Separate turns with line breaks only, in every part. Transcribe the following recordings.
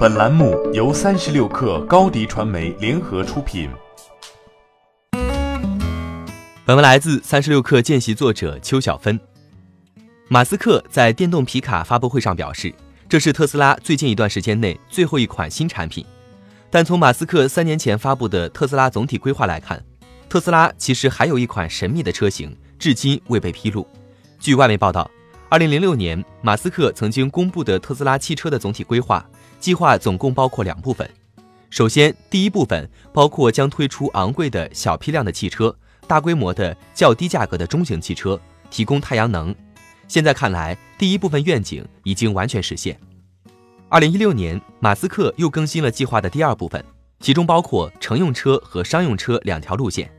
本栏目由三十六氪高低传媒联合出品。
本文来自三十六氪见习作者邱小芬。马斯克在电动皮卡发布会上表示，这是特斯拉最近一段时间内最后一款新产品。但从马斯克三年前发布的特斯拉总体规划来看，特斯拉其实还有一款神秘的车型，至今未被披露。据外媒报道，二零零六年马斯克曾经公布的特斯拉汽车的总体规划。计划总共包括两部分，首先，第一部分包括将推出昂贵的小批量的汽车，大规模的较低价格的中型汽车，提供太阳能。现在看来，第一部分愿景已经完全实现。二零一六年，马斯克又更新了计划的第二部分，其中包括乘用车和商用车两条路线。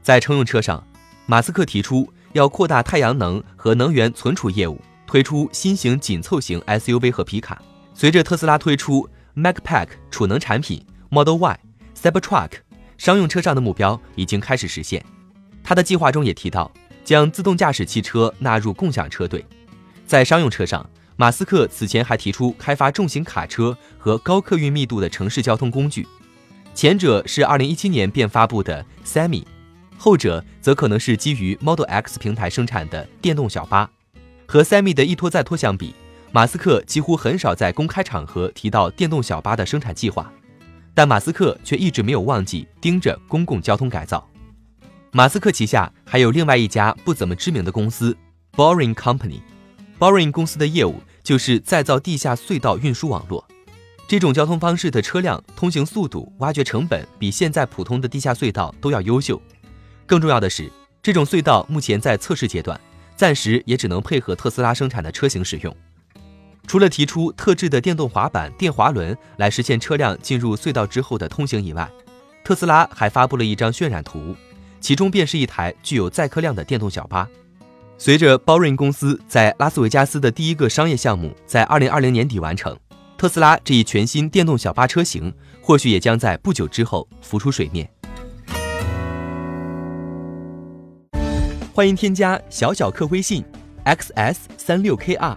在乘用车上，马斯克提出要扩大太阳能和能源存储业务，推出新型紧凑型 SUV 和皮卡。随着特斯拉推出 Mac Pack 储能产品 Model Y、Cybertruck，商用车上的目标已经开始实现。他的计划中也提到，将自动驾驶汽车纳入共享车队。在商用车上，马斯克此前还提出开发重型卡车和高客运密度的城市交通工具，前者是2017年便发布的 Semi，后者则可能是基于 Model X 平台生产的电动小巴。和 Semi 的一拖再拖相比。马斯克几乎很少在公开场合提到电动小巴的生产计划，但马斯克却一直没有忘记盯着公共交通改造。马斯克旗下还有另外一家不怎么知名的公司 Boring Company。Boring 公司的业务就是再造地下隧道运输网络。这种交通方式的车辆通行速度、挖掘成本比现在普通的地下隧道都要优秀。更重要的是，这种隧道目前在测试阶段，暂时也只能配合特斯拉生产的车型使用。除了提出特制的电动滑板、电滑轮来实现车辆进入隧道之后的通行以外，特斯拉还发布了一张渲染图，其中便是一台具有载客量的电动小巴。随着 Boring 公司在拉斯维加斯的第一个商业项目在2020年底完成，特斯拉这一全新电动小巴车型或许也将在不久之后浮出水面。欢迎添加小小客微信：xs 三六 kr。